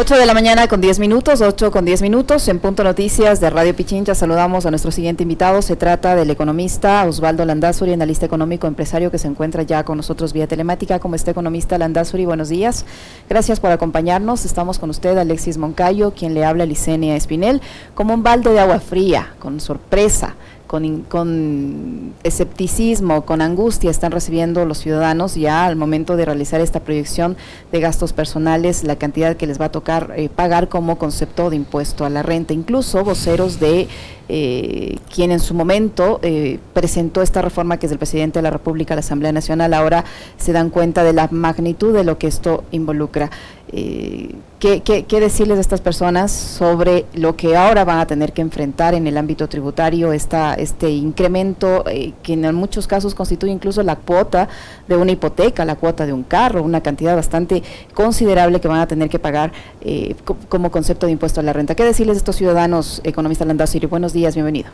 8 de la mañana con 10 minutos, 8 con 10 minutos, en Punto Noticias de Radio Pichincha saludamos a nuestro siguiente invitado. Se trata del economista Osvaldo Landazuri, analista económico empresario que se encuentra ya con nosotros vía telemática. Como está economista Landazuri, buenos días. Gracias por acompañarnos. Estamos con usted, Alexis Moncayo, quien le habla Licenia Espinel, como un balde de agua fría, con sorpresa con, escepticismo, con angustia están recibiendo los ciudadanos ya al momento de realizar esta proyección de gastos personales, la cantidad que les va a tocar eh, pagar como concepto de impuesto a la renta. Incluso voceros de eh, quien en su momento eh, presentó esta reforma que es el presidente de la República, la Asamblea Nacional, ahora se dan cuenta de la magnitud de lo que esto involucra. ¿Qué, qué, decirles a estas personas sobre lo que ahora van a tener que enfrentar en el ámbito tributario, esta, este incremento eh, que en muchos casos constituye incluso la cuota de una hipoteca, la cuota de un carro, una cantidad bastante considerable que van a tener que pagar eh, como concepto de impuesto a la renta? ¿Qué decirles a estos ciudadanos, economista Landazuri? Buenos días, bienvenido.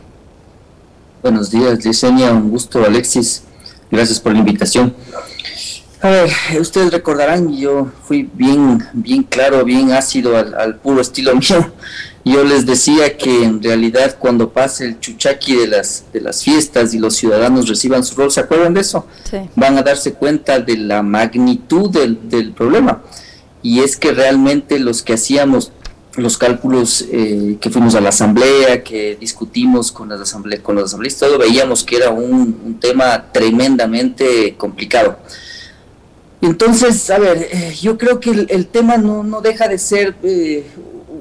Buenos días, Licenia, un gusto, Alexis. Gracias por la invitación. A ver, ustedes recordarán, yo fui bien, bien claro, bien ácido al, puro estilo mío. Yo les decía que en realidad cuando pase el chuchaqui de las, de las fiestas y los ciudadanos reciban su rol, ¿se acuerdan de eso? Van a darse cuenta de la magnitud del, problema. Y es que realmente los que hacíamos los cálculos eh, que fuimos a la asamblea, que discutimos con las asambleas, con los asambleístas, todo veíamos que era un, un tema tremendamente complicado. Entonces, a ver, eh, yo creo que el, tema no, no, deja de ser eh,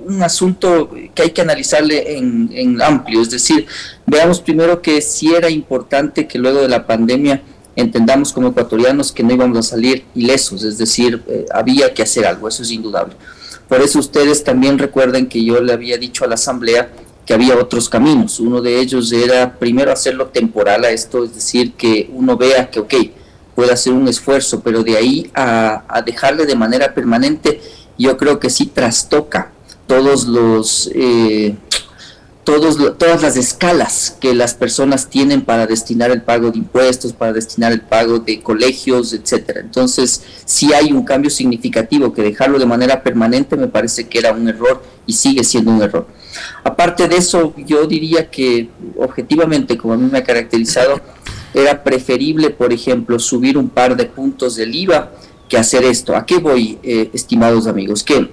un asunto que hay que analizarle en, amplio, es decir, veamos primero que sí era importante que luego de la pandemia entendamos como ecuatorianos que no íbamos a salir ilesos, es decir, eh, había que hacer algo, eso es indudable. Por eso ustedes también recuerden que yo le había dicho a la Asamblea que había otros caminos. Uno de ellos era primero hacerlo temporal a esto, es decir, que uno vea que, ok, puede hacer un esfuerzo, pero de ahí a, dejarle de manera permanente, yo creo que sí trastoca todos los... Eh, todos, todas las escalas que las personas tienen para destinar el pago de impuestos, para destinar el pago de colegios, etcétera. Entonces, si hay un cambio significativo que dejarlo de manera permanente me parece que era un error y sigue siendo un error. Aparte de eso, yo diría que objetivamente, como a mí me ha caracterizado, era preferible, por ejemplo, subir un par de puntos del IVA que hacer esto. ¿A qué voy, eh, estimados amigos? Que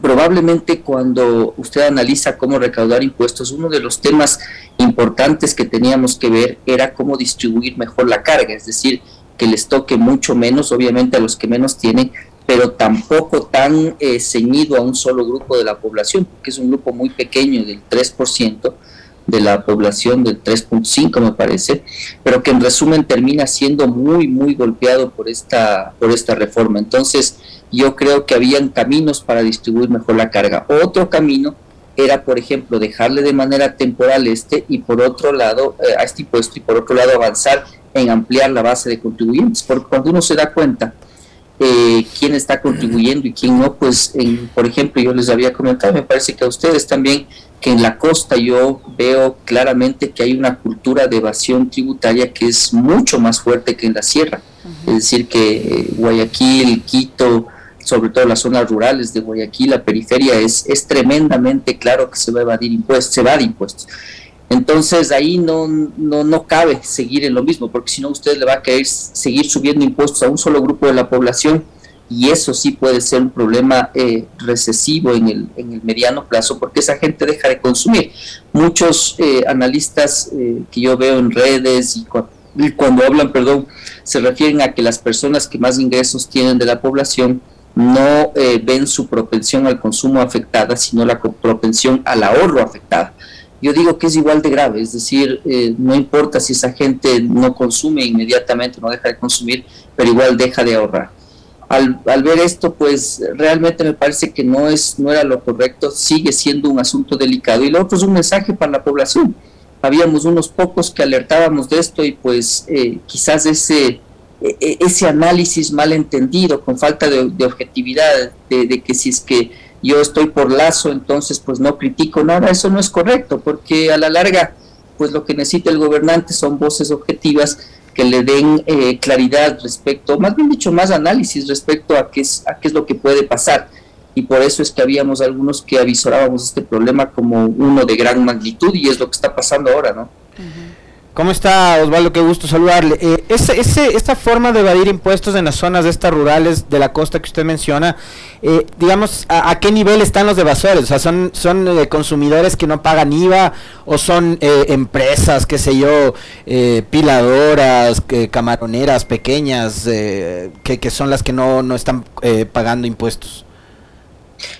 probablemente cuando usted analiza cómo recaudar impuestos, uno de los temas importantes que teníamos que ver era cómo distribuir mejor la carga, es decir, que les toque mucho menos, obviamente a los que menos tienen, pero tampoco tan eh, ceñido a un solo grupo de la población, porque es un grupo muy pequeño del 3%, de la población del 3.5 me parece, pero que en resumen termina siendo muy muy golpeado por esta por esta reforma. Entonces, yo creo que habían caminos para distribuir mejor la carga. Otro camino era, por ejemplo, dejarle de manera temporal este y por otro lado eh, a este impuesto y por otro lado avanzar en ampliar la base de contribuyentes, porque cuando uno se da cuenta eh, quién está contribuyendo y quién no, pues, en, por ejemplo, yo les había comentado, me parece que a ustedes también que en la costa yo veo claramente que hay una cultura de evasión tributaria que es mucho más fuerte que en la sierra. Es decir, que eh, Guayaquil, Quito, sobre todo las zonas rurales de Guayaquil, la periferia, es, es tremendamente claro que se va a evadir impuestos, se va de impuestos. Entonces ahí no, no, no cabe seguir en lo mismo, porque si no usted le va a querer seguir subiendo impuestos a un solo grupo de la población y eso sí puede ser un problema eh, recesivo en el, en el mediano plazo porque esa gente deja de consumir. Muchos eh, analistas eh, que yo veo en redes y, cuando hablan, perdón, se refieren a que las personas que más ingresos tienen de la población no ven su propensión al consumo afectada, sino la propensión al ahorro afectada. Yo digo que es igual de grave, es decir, no importa si esa gente no consume inmediatamente, no deja de consumir, pero igual deja de ahorrar al, ver esto, pues realmente me parece que no, es, no era lo correcto, sigue siendo un asunto delicado. Y lo otro es un mensaje para la población. Habíamos unos pocos que alertábamos de esto y pues eh, quizás ese, e, e, ese análisis mal entendido, con falta de, objetividad, de, de, que si es que yo estoy por lazo, entonces pues no critico nada, eso no es correcto, porque a la larga, pues lo que necesita el gobernante son voces objetivas que le den eh, claridad respecto, más bien dicho, más análisis respecto a qué, es, a qué es lo que puede pasar. y por eso es que habíamos algunos que avisorábamos este problema como uno de gran magnitud y es lo que está pasando ahora, ¿no? ¿Cómo está Osvaldo? Qué gusto saludarle. Eh, ese, esta forma de evadir impuestos en las zonas de estas rurales de la costa que usted menciona, eh, digamos, ¿a, qué nivel están los evasores? O sea, ¿son, son eh, consumidores que no pagan IVA o son eh, empresas, qué sé yo, piladoras, camaroneras pequeñas, que, que, son las que no, no están pagando impuestos?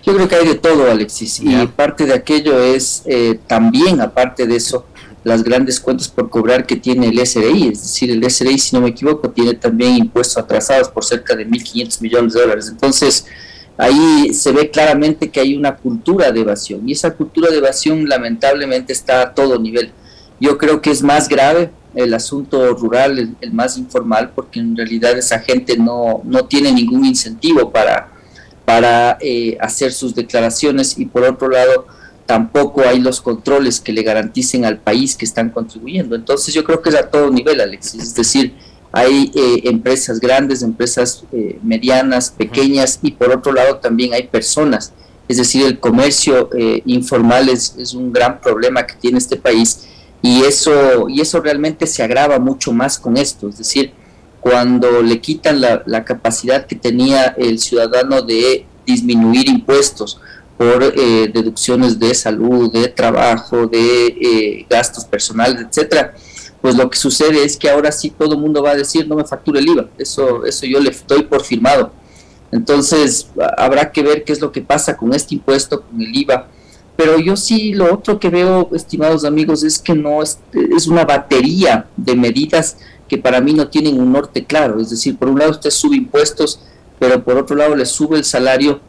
Yo creo que hay de todo, Alexis, y parte de aquello es también, aparte de eso, las grandes cuentas por cobrar que tiene el SRI, es decir, el SRI, si no me equivoco, tiene también impuestos atrasados por cerca de 1.500 millones de dólares. Entonces, ahí se ve claramente que hay una cultura de evasión y esa cultura de evasión lamentablemente está a todo nivel. Yo creo que es más grave el asunto rural, el, más informal, porque en realidad esa gente no, no tiene ningún incentivo para, para eh, hacer sus declaraciones y por otro lado, tampoco hay los controles que le garanticen al país que están contribuyendo. Entonces yo creo que es a todo nivel, Alexis, es decir, hay eh, empresas grandes, empresas eh, medianas, pequeñas y por otro lado también hay personas. Es decir, el comercio eh, informal es, es, un gran problema que tiene este país y eso, y eso realmente se agrava mucho más con esto. Es decir, cuando le quitan la, la capacidad que tenía el ciudadano de disminuir impuestos, por eh, deducciones de salud, de trabajo, de eh, gastos personales, etcétera, pues lo que sucede es que ahora sí todo el mundo va a decir no me facture el IVA, eso, eso yo le estoy por firmado. Entonces habrá que ver qué es lo que pasa con este impuesto, con el IVA. Pero yo sí lo otro que veo, estimados amigos, es que no es, es una batería de medidas que para mí no tienen un norte claro. Es decir, por un lado usted sube impuestos, pero por otro lado le sube el salario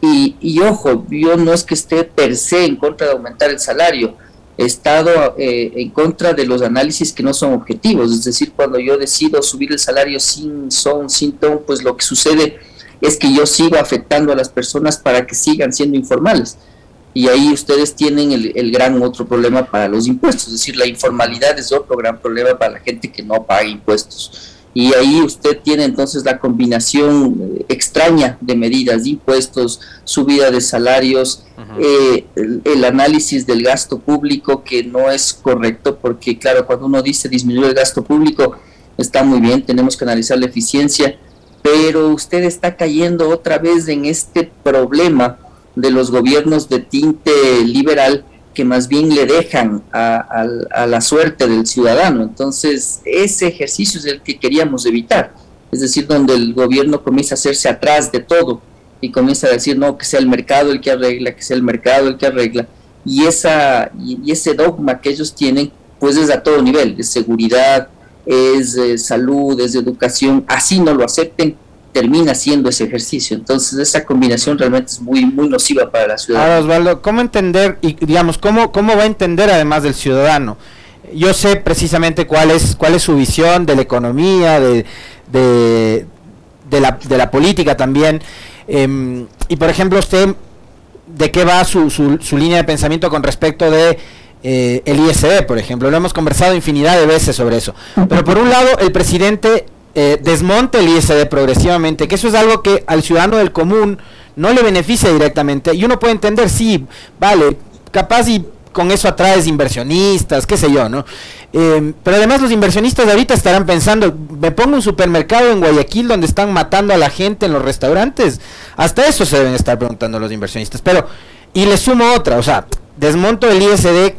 y, ojo, yo no es que esté per se en contra de aumentar el salario, he estado eh, en contra de los análisis que no son objetivos, es decir, cuando yo decido subir el salario sin son, sin ton, pues lo que sucede es que yo sigo afectando a las personas para que sigan siendo informales. Y ahí ustedes tienen el, el gran otro problema para los impuestos, es decir, la informalidad es otro gran problema para la gente que no paga impuestos y ahí usted tiene entonces la combinación eh, extraña de medidas, de impuestos, subida de salarios, eh, el, análisis del gasto público que no es correcto porque claro, cuando uno dice disminuir el gasto público está muy bien, tenemos que analizar la eficiencia, pero usted está cayendo otra vez en este problema de los gobiernos de tinte liberal que más bien le dejan a, la suerte del ciudadano. Entonces, ese ejercicio es el que queríamos evitar, es decir, donde el gobierno comienza a hacerse atrás de todo y comienza a decir, no, que sea el mercado el que arregla, que sea el mercado el que arregla. Y, esa, y, ese dogma que ellos tienen, pues es a todo nivel, es seguridad, es eh, salud, es educación, así no lo acepten, termina siendo ese ejercicio. Entonces esa combinación realmente es muy muy nociva para la ciudad. Ahora Osvaldo, ¿cómo entender y digamos cómo cómo va a entender además del ciudadano? Yo sé precisamente cuál es cuál es su visión de la economía, de, de, la, de la política también. Em, y por ejemplo, usted, ¿de qué va su, su, línea de pensamiento con respecto de eh, el ISD, por ejemplo? Lo hemos conversado infinidad de veces sobre eso. Pero por un lado, el presidente eh, desmonte el ISD progresivamente, que eso es algo que al ciudadano del común no le beneficia directamente. Y uno puede entender, sí, vale, capaz y con eso atraes inversionistas, qué sé yo, ¿no? Em, pero además los inversionistas de ahorita estarán pensando, me pongo un supermercado en Guayaquil donde están matando a la gente en los restaurantes. Hasta eso se deben estar preguntando los inversionistas. Pero, y le sumo otra, o sea, desmonto el ISD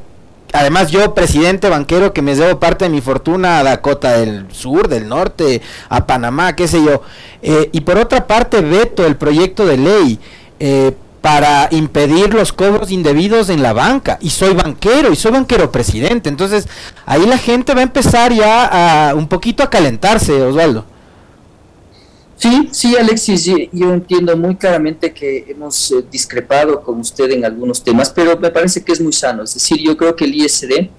además yo, presidente banquero, que me debo parte de mi fortuna a Dakota del Sur, del Norte, a Panamá, qué sé yo. Eh, y por otra parte, veto el proyecto de ley eh, para impedir los cobros indebidos en la banca. Y soy banquero, y soy banquero presidente. Entonces, ahí la gente va a empezar ya a un poquito a calentarse, Osvaldo. Sí, sí, Alexis, yo entiendo muy claramente que hemos eh, discrepado con usted en algunos temas, pero me parece que es muy sano. Es decir, yo creo que el ISD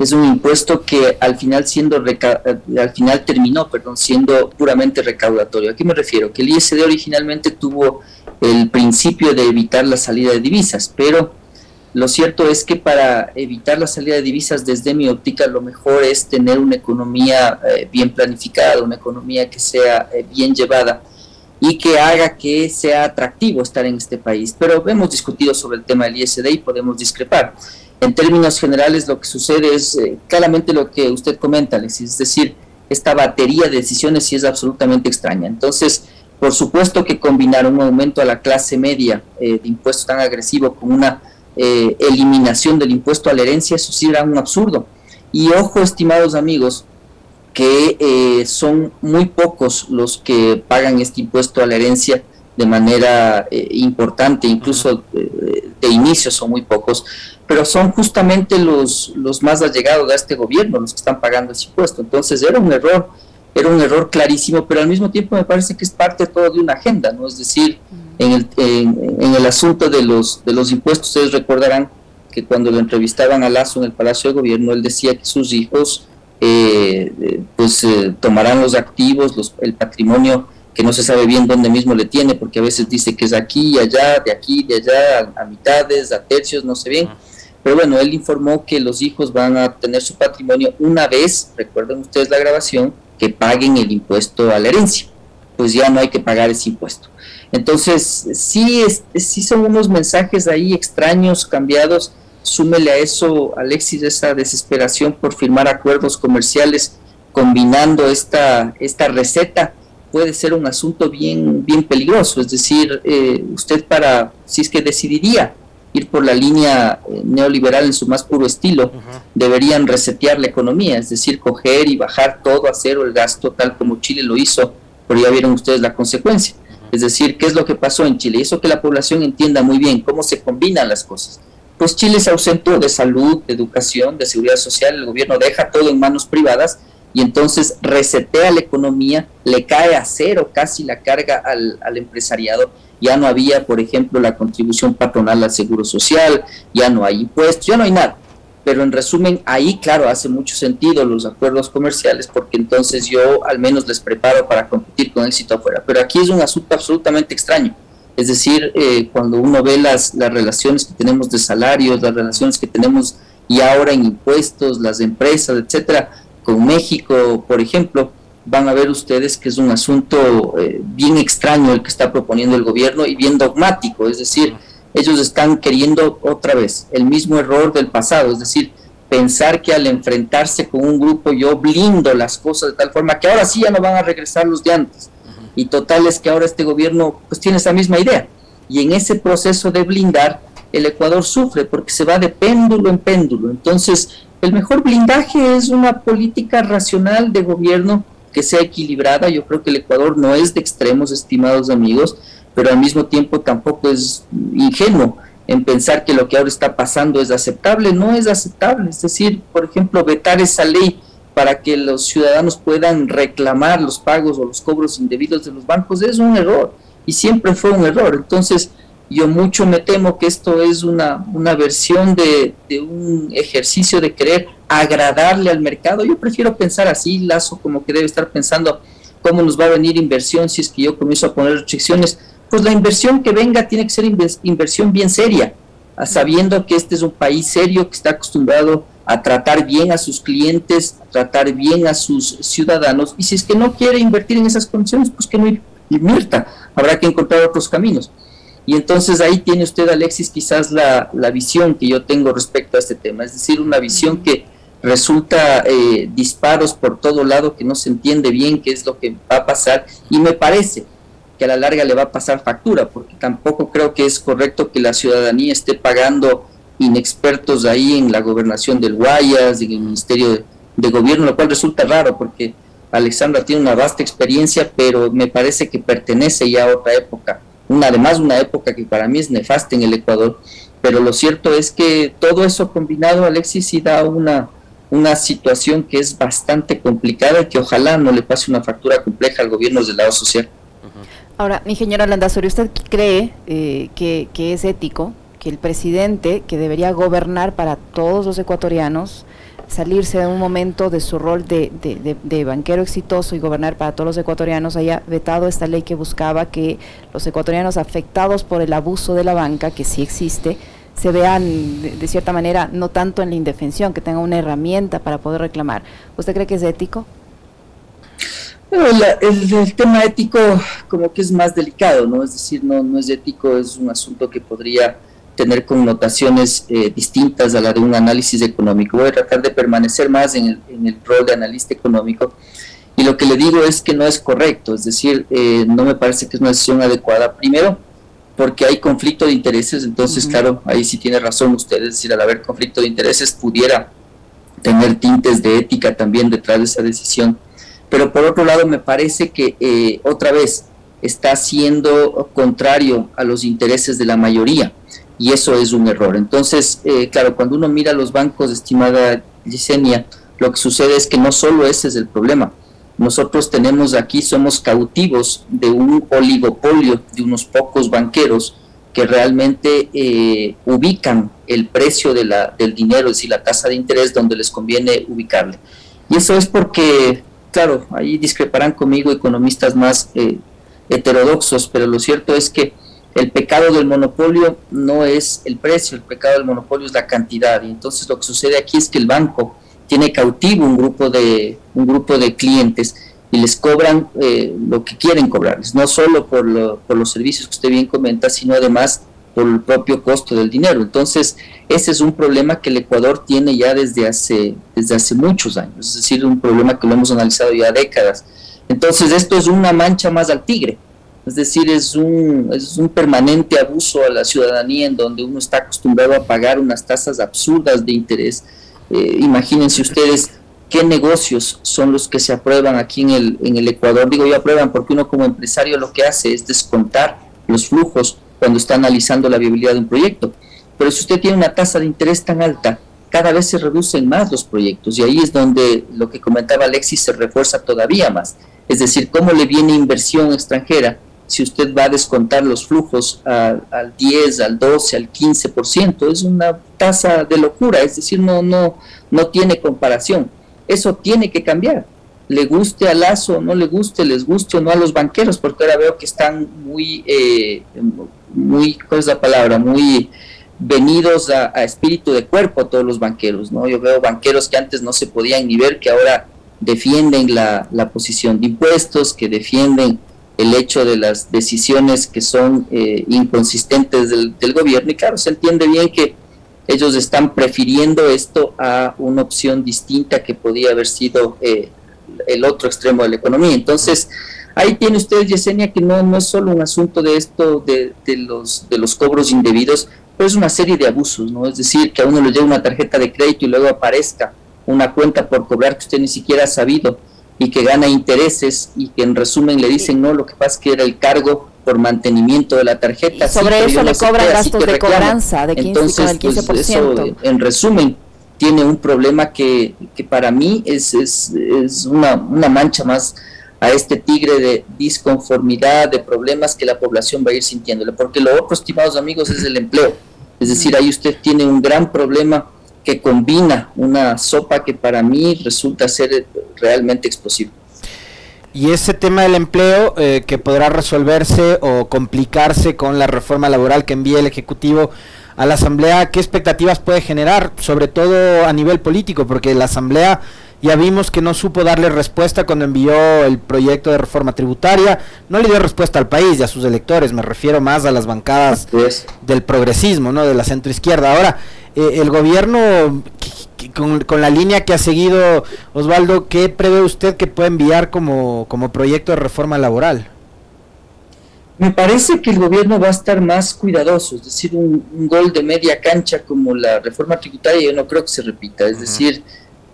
es un impuesto que al final siendo eh, al final terminó, perdón, siendo puramente recaudatorio. ¿A qué me refiero? Que el ISD originalmente tuvo el principio de evitar la salida de divisas, pero lo cierto es que para evitar la salida de divisas, desde mi óptica, lo mejor es tener una economía eh, bien planificada, una economía que sea eh, bien llevada. y que haga que sea atractivo estar en este país. Pero hemos discutido sobre el tema del ISD y podemos discrepar. En términos generales, lo que sucede es eh, claramente lo que usted comenta, Alexis, es decir, esta batería de decisiones sí es absolutamente extraña. Entonces, por supuesto que combinar un aumento a la clase media de impuestos tan agresivo con una eh, eliminación del impuesto a la herencia, eso sí era un absurdo. Y ojo, estimados amigos, que eh, son muy pocos los que pagan este impuesto a la herencia de manera eh, importante, incluso eh, de inicio son muy pocos, pero son justamente los, los más allegados a este gobierno los que están pagando ese impuesto. Entonces era un error, era un error clarísimo, pero al mismo tiempo me parece que es parte todo de una agenda, ¿no? Es decir, en el, en, el asunto de los, de los impuestos, ustedes recordarán que cuando lo entrevistaban a Lazo en el Palacio de Gobierno, él decía que sus hijos eh, pues eh, tomarán los activos, los, el patrimonio que no se sabe bien dónde mismo le tiene, porque a veces dice que es aquí y allá, de aquí y de allá, a, mitades, a tercios, no sé bien. Pero bueno, él informó que los hijos van a tener su patrimonio una vez, recuerden ustedes la grabación, que paguen el impuesto a la herencia. Pues ya no hay que pagar ese impuesto. Entonces, sí, es, sí son unos mensajes ahí extraños, cambiados, súmele a eso, Alexis, esa desesperación por firmar acuerdos comerciales combinando esta, esta receta, puede ser un asunto bien, bien peligroso. Es decir, eh, usted para, si es que decidiría ir por la línea eh, neoliberal en su más puro estilo, deberían resetear la economía, es decir, coger y bajar todo a cero el gasto, tal como Chile lo hizo, pero ya vieron ustedes la consecuencia. Es decir, ¿qué es lo que pasó en Chile? Eso que la población entienda muy bien, cómo se combinan las cosas pues Chile se ausentó de salud, de educación, de seguridad social, el gobierno deja todo en manos privadas y entonces resetea la economía, le cae a cero casi la carga al, al, empresariado, ya no había, por ejemplo, la contribución patronal al seguro social, ya no hay impuestos, ya no hay nada. Pero en resumen, ahí, claro, hace mucho sentido los acuerdos comerciales porque entonces yo al menos les preparo para competir con éxito afuera. Pero aquí es un asunto absolutamente extraño es decir, eh, cuando uno ve las, las relaciones que tenemos de salarios, las relaciones que tenemos y ahora en impuestos, las empresas, etcétera, con México, por ejemplo, van a ver ustedes que es un asunto eh, bien extraño el que está proponiendo el gobierno y bien dogmático, es decir, ellos están queriendo otra vez el mismo error del pasado, es decir, pensar que al enfrentarse con un grupo yo blindo las cosas de tal forma que ahora sí ya no van a regresar los de antes y total es que ahora este gobierno pues tiene esa misma idea. Y en ese proceso de blindar, el Ecuador sufre porque se va de péndulo en péndulo. Entonces, el mejor blindaje es una política racional de gobierno que sea equilibrada. Yo creo que el Ecuador no es de extremos, estimados amigos, pero al mismo tiempo tampoco es ingenuo en pensar que lo que ahora está pasando es aceptable. No es aceptable. Es decir, por ejemplo, vetar esa ley para que los ciudadanos puedan reclamar los pagos o los cobros indebidos de los bancos es un error y siempre fue un error. Entonces, yo mucho me temo que esto es una, una versión de, de, un ejercicio de querer agradarle al mercado. Yo prefiero pensar así, Lazo, como que debe estar pensando cómo nos va a venir inversión si es que yo comienzo a poner restricciones. Pues la inversión que venga tiene que ser inversión bien seria, sabiendo que este es un país serio que está acostumbrado a tratar bien a sus clientes, a tratar bien a sus ciudadanos, y si es que no quiere invertir en esas condiciones, pues que no invierta, habrá que encontrar otros caminos. Y entonces ahí tiene usted, Alexis, quizás la, la visión que yo tengo respecto a este tema, es decir, una visión que resulta eh, disparos por todo lado, que no se entiende bien qué es lo que va a pasar, y me parece a la larga le va a pasar factura, porque tampoco creo que es correcto que la ciudadanía esté pagando inexpertos ahí en la gobernación del Guayas, en el Ministerio de, Gobierno, lo cual resulta raro porque Alexandra tiene una vasta experiencia, pero me parece que pertenece ya a otra época, una además una época que para mí es nefasta en el Ecuador, pero lo cierto es que todo eso combinado, Alexis, sí da una, una situación que es bastante complicada y que ojalá no le pase una factura compleja al gobierno del lado social. Ahora, ingeniero Landazuri, ¿usted cree eh, que, es ético que el presidente, que debería gobernar para todos los ecuatorianos, salirse de un momento de su rol de, de, banquero exitoso y gobernar para todos los ecuatorianos, haya vetado esta ley que buscaba que los ecuatorianos afectados por el abuso de la banca, que sí existe, se vean de, cierta manera no tanto en la indefensión, que tengan una herramienta para poder reclamar. ¿Usted cree que es ético? El, tema ético como que es más delicado, ¿no? Es decir, no, no es ético, es un asunto que podría tener connotaciones eh, distintas a la de un análisis económico. Voy a tratar de permanecer más en el, en el, rol de analista económico y lo que le digo es que no es correcto, es decir, eh, no me parece que es una decisión adecuada. Primero, porque hay conflicto de intereses, entonces, claro, ahí sí tiene razón usted, es decir, al haber conflicto de intereses pudiera tener tintes de ética también detrás de esa decisión pero por otro lado me parece que eh, otra vez está siendo contrario a los intereses de la mayoría y eso es un error. Entonces, eh, claro, cuando uno mira los bancos, estimada Yesenia, lo que sucede es que no solo ese es el problema. Nosotros tenemos aquí, somos cautivos de un oligopolio de unos pocos banqueros que realmente eh, ubican el precio de la, del dinero, es decir, la tasa de interés donde les conviene ubicarle. Y eso es porque claro, ahí discreparán conmigo economistas más eh, heterodoxos, pero lo cierto es que el pecado del monopolio no es el precio, el pecado del monopolio es la cantidad. Y entonces lo que sucede aquí es que el banco tiene cautivo un grupo de, un grupo de clientes y les cobran eh, lo que quieren cobrarles, no solo por, por los servicios que usted bien comenta, sino además por el propio costo del dinero. Entonces, ese es un problema que el Ecuador tiene ya desde hace, desde hace muchos años, es decir, un problema que lo hemos analizado ya décadas. Entonces, esto es una mancha más al tigre, es decir, es un, es un permanente abuso a la ciudadanía en donde uno está acostumbrado a pagar unas tasas absurdas de interés. Eh, imagínense ustedes qué negocios son los que se aprueban aquí en el, en el Ecuador. Digo yo aprueban porque uno como empresario lo que hace es descontar los flujos cuando está analizando la viabilidad de un proyecto. Pero si usted tiene una tasa de interés tan alta, cada vez se reducen más los proyectos y ahí es donde lo que comentaba Alexis se refuerza todavía más. Es decir, cómo le viene inversión extranjera si usted va a descontar los flujos al, 10, al 12, al 15%. Es una tasa de locura, es decir, no, no, no tiene comparación. Eso tiene que cambiar le guste a Lazo, no le guste, les guste o no a los banqueros, porque ahora veo que están muy, eh, muy, ¿cuál es la palabra? Muy venidos a, espíritu de cuerpo todos los banqueros, ¿no? Yo veo banqueros que antes no se podían ni ver, que ahora defienden la, posición de impuestos, que defienden el hecho de las decisiones que son eh, inconsistentes del, gobierno. Y claro, se entiende bien que ellos están prefiriendo esto a una opción distinta que podía haber sido eh, el otro extremo de la economía. Entonces, ahí tiene usted, Yesenia, que no, no es solo un asunto de esto, de, de, los, de los cobros indebidos, pero es una serie de abusos, ¿no? Es decir, que a uno le llegue una tarjeta de crédito y luego aparezca una cuenta por cobrar que usted ni siquiera ha sabido y que gana intereses y que en resumen le dicen, no, lo que pasa es que era el cargo por mantenimiento de la tarjeta. sobre eso le cobran gastos de cobranza de 15, Entonces, 15%. Pues, eso, en resumen, tiene un problema que, que para mí es, es, es una, una, mancha más a este tigre de disconformidad, de problemas que la población va a ir sintiéndole. Porque lo otro, estimados amigos, es el empleo. Es decir, ahí usted tiene un gran problema que combina una sopa que para mí resulta ser realmente explosivo. Y ese tema del empleo eh, que podrá resolverse o complicarse con la reforma laboral que envíe el Ejecutivo a la Asamblea, ¿qué expectativas puede generar, sobre todo a nivel político? Porque la Asamblea ya vimos que no supo darle respuesta cuando envió el proyecto de reforma tributaria, no le dio respuesta al país y a sus electores, me refiero más a las bancadas del progresismo, ¿no? de la centroizquierda. Ahora, eh, el gobierno, con, con, la línea que ha seguido Osvaldo, ¿qué prevé usted que puede enviar como, como proyecto de reforma laboral? Me parece que el gobierno va a estar más cuidadoso, es decir, un, gol de media cancha como la reforma tributaria yo no creo que se repita, es decir,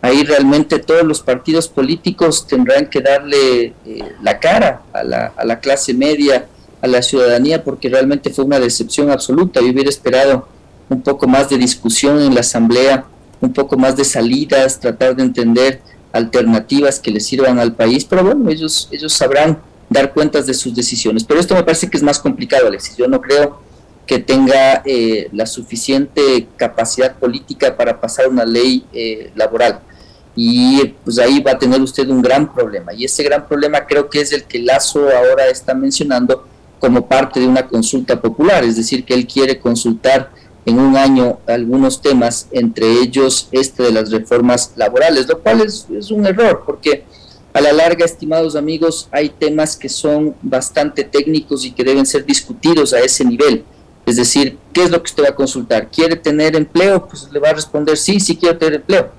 ahí realmente todos los partidos políticos tendrán que darle eh, la cara a la, a la clase media, a la ciudadanía, porque realmente fue una decepción absoluta. Yo hubiera esperado un poco más de discusión en la Asamblea, un poco más de salidas, tratar de entender alternativas que le sirvan al país, pero bueno, ellos, ellos sabrán dar cuentas de sus decisiones. Pero esto me parece que es más complicado, Alexis. Yo no creo que tenga eh, la suficiente capacidad política para pasar una ley eh, laboral. Y pues ahí va a tener usted un gran problema. Y ese gran problema creo que es el que Lazo ahora está mencionando como parte de una consulta popular, es decir, que él quiere consultar en un año algunos temas, entre ellos este de las reformas laborales, lo cual es, un error, porque A la larga, estimados amigos, hay temas que son bastante técnicos y que deben ser discutidos a ese nivel. Es decir, ¿qué es lo que usted va a consultar? ¿Quiere tener empleo? Pues le va a responder sí, sí quiero tener empleo.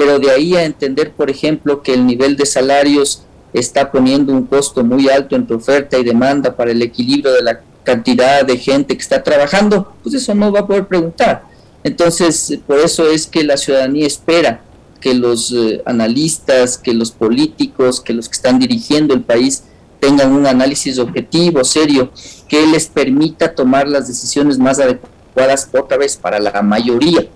Pero de ahí a entender, por ejemplo, que el nivel de salarios está poniendo un costo muy alto entre oferta y demanda para el equilibrio de la cantidad de gente que está trabajando, pues eso no va a poder preguntar. Entonces, por eso es que la ciudadanía espera que los eh, analistas, que los políticos, que los que están dirigiendo el país tengan un análisis objetivo, serio, que les permita tomar las decisiones más adecuadas otra vez para la mayoría.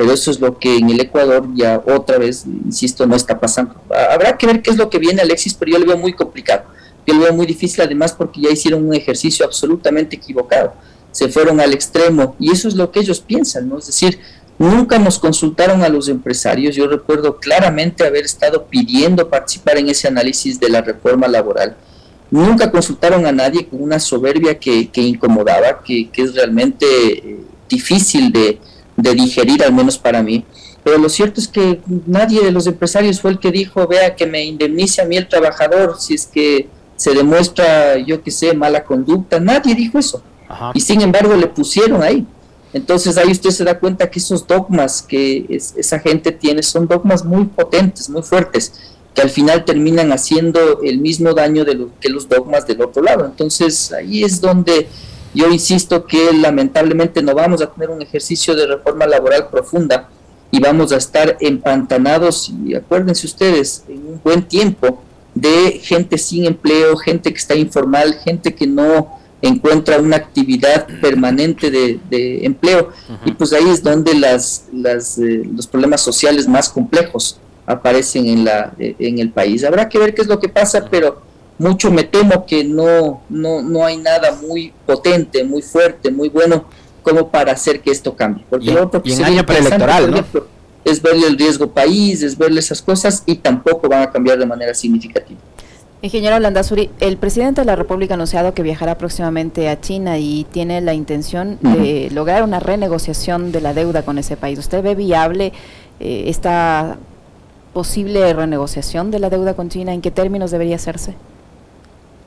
Pero eso es lo que en el Ecuador ya otra vez, insisto, no está pasando. Habrá que ver qué es lo que viene, Alexis, pero yo lo veo muy complicado. Yo lo veo muy difícil además porque ya hicieron un ejercicio absolutamente equivocado. Se fueron al extremo y eso es lo que ellos piensan, ¿no? Es decir, Nunca nos consultaron a los empresarios. Yo recuerdo claramente haber estado pidiendo participar en ese análisis de la reforma laboral. Nunca consultaron a nadie con una soberbia que, incomodaba, que, es realmente eh, difícil de, digerir, al menos para mí. Pero lo cierto es que nadie de los empresarios fue el que dijo, vea, que me indemnice a mí el trabajador si es que se demuestra, yo qué sé, mala conducta. Nadie dijo eso. Y sin embargo le pusieron ahí. Entonces ahí usted se da cuenta que esos dogmas que esa gente tiene son dogmas muy potentes, muy fuertes, que al final terminan haciendo el mismo daño de lo, que los dogmas del otro lado. Entonces ahí es donde yo insisto que lamentablemente no vamos a tener un ejercicio de reforma laboral profunda y vamos a estar empantanados, y acuérdense ustedes, en un buen tiempo de gente sin empleo, gente que está informal, gente que no encuentra una actividad permanente de, empleo. Y pues ahí es donde las, las eh, los problemas sociales más complejos aparecen en, la, eh, en el país. Habrá que ver qué es lo que pasa, pero mucho me temo que no, no, no hay nada muy potente, muy fuerte, muy bueno como para hacer que esto cambie. Porque y, en año preelectoral, ¿no? es verle el riesgo país, es verle esas cosas y tampoco van a cambiar de manera significativa. Ingeniero Landazuri, el presidente de la República ha anunciado que viajará próximamente a China y tiene la intención de lograr una renegociación de la deuda con ese país. ¿Usted ve viable eh, esta posible renegociación de la deuda con China? ¿En qué términos debería hacerse?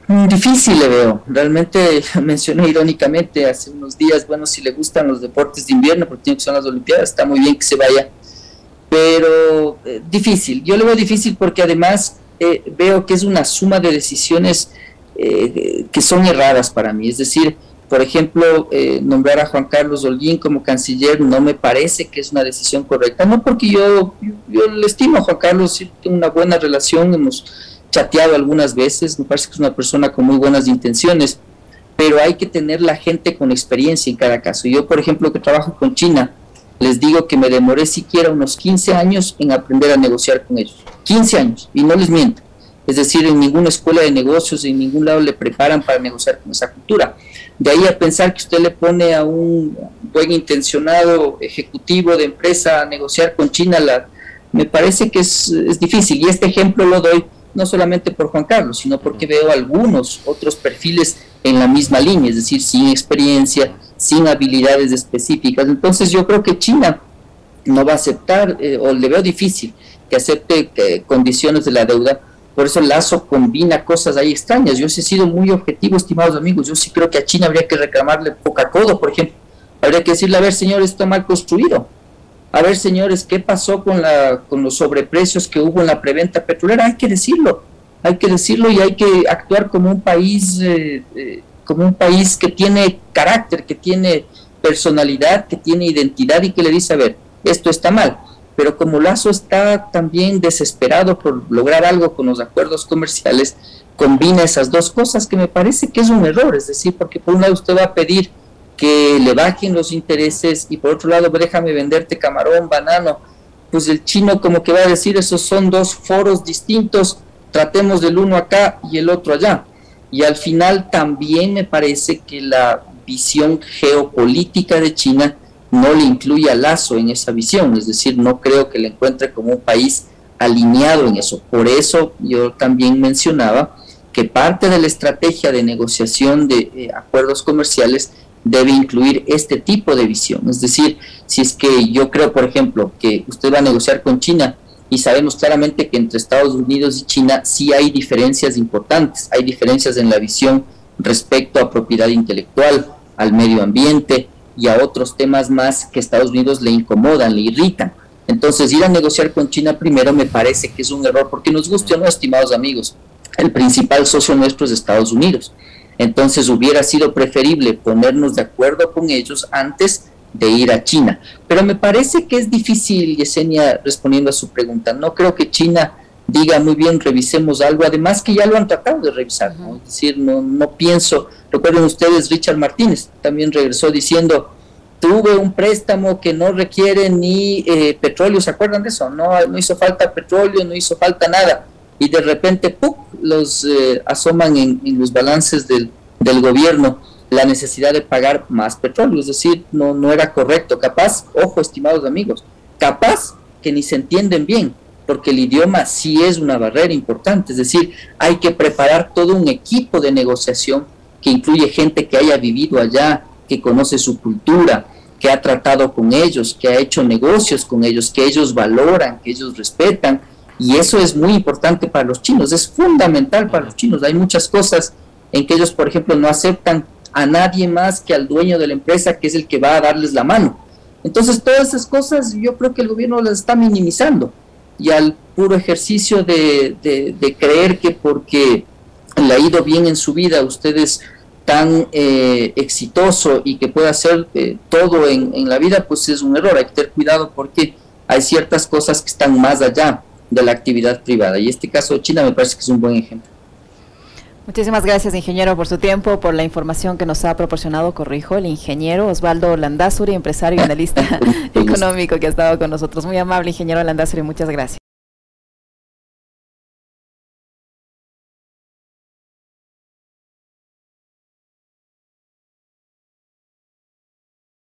Mm, difícil le veo. Realmente mencioné irónicamente hace unos días, bueno, si le gustan los deportes de invierno, porque tiene que son las Olimpiadas, está muy bien que se vaya. Pero eh, difícil. Yo le veo difícil porque además eh, veo que es una suma de decisiones eh, que son erradas para mí. Es decir, por ejemplo, eh, nombrar a Juan Carlos Holguín como canciller no me parece que es una decisión correcta. No porque yo, yo, le estimo a Juan Carlos, tengo una buena relación, hemos chateado algunas veces, me parece que es una persona con muy buenas intenciones, pero hay que tener la gente con experiencia en cada caso. Yo, por ejemplo, que trabajo con China, les digo que me demoré siquiera unos 15 años en aprender a negociar con ellos. 15 años, y no les miento. Es decir, en ninguna escuela de negocios, en ningún lado le preparan para negociar con esa cultura. De ahí a pensar que usted le pone a un buen intencionado ejecutivo de empresa a negociar con China, la, me parece que es, es difícil. Y este ejemplo lo doy no solamente por Juan Carlos, sino porque veo algunos otros perfiles en la misma línea, es decir, sin experiencia, sin habilidades específicas. Entonces yo creo que China no va a aceptar, eh, o le veo difícil que acepte eh, condiciones de la deuda. Por eso Lazo combina cosas ahí extrañas. Yo sí he sido muy objetivo, estimados amigos. Yo sí creo que a China habría que reclamarle Coca-Cola, por ejemplo. Habría que decirle, a ver, señores, está mal construido. A ver, señores, ¿qué pasó con, la, con los sobreprecios que hubo en la preventa petrolera? Hay que decirlo. Hay que decirlo y hay que actuar como un país eh, como un país que tiene carácter, que tiene personalidad, que tiene identidad y que le dice, a ver, esto está mal. Pero como Lazo está también desesperado por lograr algo con los acuerdos comerciales, combina esas dos cosas que me parece que es un error, es decir, porque por un lado usted va a pedir que le bajen los intereses y por otro lado déjame venderte camarón, banano, pues el chino como que va a decir esos son dos foros distintos, tratemos del uno acá y el otro allá. Y al final también me parece que la visión geopolítica de China no le incluye a Lazo en esa visión, es decir, no creo que le encuentre como un país alineado en eso. Por eso yo también mencionaba que parte de la estrategia de negociación de eh, acuerdos comerciales debe incluir este tipo de visión. Es decir, si es que yo creo, por ejemplo, que usted va a negociar con China y sabemos claramente que entre Estados Unidos y China sí hay diferencias importantes, hay diferencias en la visión respecto a propiedad intelectual, al medio ambiente y a otros temas más que Estados Unidos le incomodan, le irritan. Entonces, ir a negociar con China primero me parece que es un error, porque nos guste o no, estimados amigos, el principal socio nuestro es Estados Unidos. Entonces, hubiera sido preferible ponernos de acuerdo con ellos antes de ir a China. Pero me parece que es difícil, Yesenia, respondiendo a su pregunta. No creo que China diga muy bien, revisemos algo, además que ya lo han tratado de revisar, ¿no? es decir, no, no pienso, recuerden ustedes, Richard Martínez también regresó diciendo, tuve un préstamo que no requiere ni eh, petróleo, ¿se acuerdan de eso? No, no hizo falta petróleo, no hizo falta nada, y de repente, los eh, asoman en, en, los balances del, del gobierno la necesidad de pagar más petróleo, es decir, no, no era correcto, capaz, ojo estimados amigos, capaz que ni se entienden bien, porque el idioma sí es una barrera importante, es decir, hay que preparar todo un equipo de negociación que incluye gente que haya vivido allá, que conoce su cultura, que ha tratado con ellos, que ha hecho negocios con ellos, que ellos valoran, que ellos respetan, y eso es muy importante para los chinos, es fundamental para los chinos. Hay muchas cosas en que ellos, por ejemplo, no aceptan a nadie más que al dueño de la empresa, que es el que va a darles la mano. Entonces, todas esas cosas yo creo que el gobierno las está minimizando y al puro ejercicio de, de, creer que porque le ha ido bien en su vida, usted es tan eh, exitoso y que puede hacer eh, todo en, en, la vida, pues es un error. Hay que tener cuidado porque hay ciertas cosas que están más allá de la actividad privada. Y este caso China me parece que es un buen ejemplo. Muchísimas gracias, ingeniero, por su tiempo, por la información que nos ha proporcionado, corrijo, el ingeniero Osvaldo Landazuri, empresario y analista económico que ha estado con nosotros. Muy amable, ingeniero Landazuri, muchas gracias.